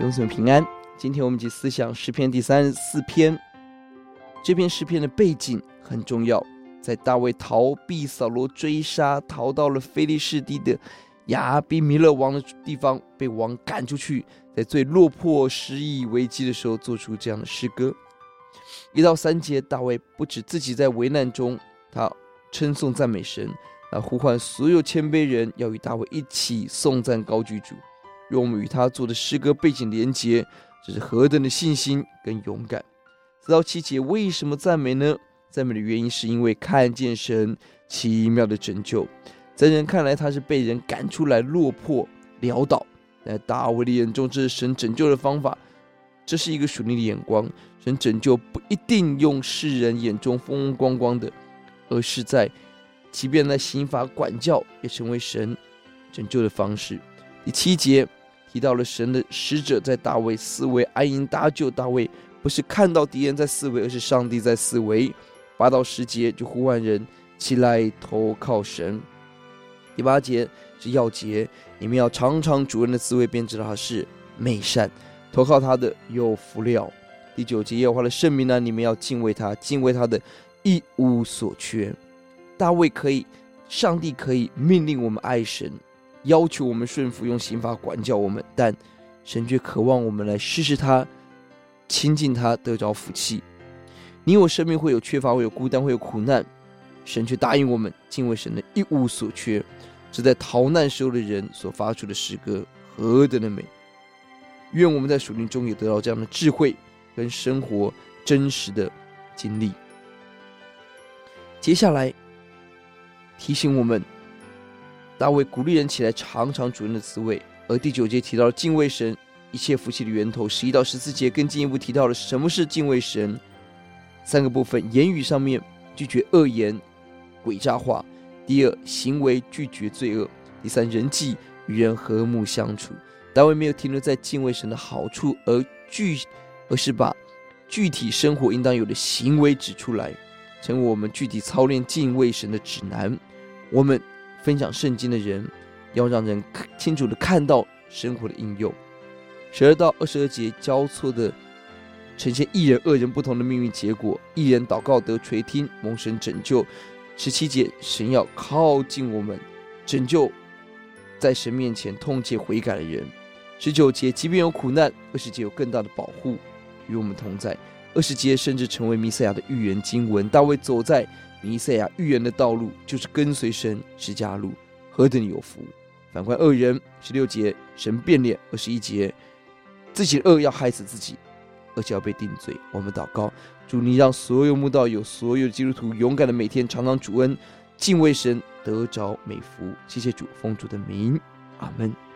永存平安。今天我们一起思想诗篇第三十四篇。这篇诗篇的背景很重要，在大卫逃避扫罗追杀，逃到了非利士地的亚比米勒王的地方，被王赶出去，在最落魄、失意、危机的时候，做出这样的诗歌。一到三节，大卫不止自己在危难中，他称颂赞美神，啊，呼唤所有谦卑人要与大卫一起颂赞高举主。用我们与他做的诗歌背景连结，这是何等的信心跟勇敢！四到七节为什么赞美呢？赞美的原因是因为看见神奇妙的拯救，在人看来他是被人赶出来落魄潦倒，在大卫的眼中这是神拯救的方法，这是一个属灵的眼光。神拯救不一定用世人眼中风风光光的，而是在即便在刑罚管教也成为神拯救的方式。第七节。提到了神的使者在大卫四围安营搭救大卫，不是看到敌人在四围，而是上帝在四围。八到十节就呼唤人起来投靠神。第八节是要节，你们要尝尝主人的滋味，便知道他是美善，投靠他的有福了。第九节耶和华的圣名呢，你们要敬畏他，敬畏他的一无所缺。大卫可以，上帝可以命令我们爱神。要求我们顺服，用刑罚管教我们，但神却渴望我们来试试他，亲近他，得着福气。你我生命会有缺乏，会有孤单，会有苦难，神却答应我们敬畏神的一无所缺。这在逃难时候的人所发出的诗歌，何等的美！愿我们在属灵中也得到这样的智慧跟生活真实的经历。接下来提醒我们。大卫鼓励人起来尝尝主人的滋味，而第九节提到了敬畏神一切福气的源头。十一到十四节更进一步提到了什么是敬畏神，三个部分：言语上面拒绝恶言、诡诈话；第二，行为拒绝罪恶；第三，人际与人和睦相处。大卫没有停留在敬畏神的好处，而具，而是把具体生活应当有的行为指出来，成为我们具体操练敬畏神的指南。我们。分享圣经的人，要让人清楚的看到生活的应用。十二到二十二节交错的呈现义人、恶人不同的命运结果。义人祷告得垂听，蒙神拯救。十七节神要靠近我们，拯救在神面前痛切悔改的人。十九节即便有苦难，二十节有更大的保护与我们同在。二十节甚至成为弥赛亚的预言经文。大卫走在。弥赛亚预言的道路就是跟随神是加路，何等有福！反观恶人，十六节神变脸，二十一节自己的恶要害死自己，而且要被定罪。我们祷告，主你让所有慕道友、所有的基督徒勇敢的每天尝尝主恩，敬畏神，得着美福。谢谢主，奉主的名，阿门。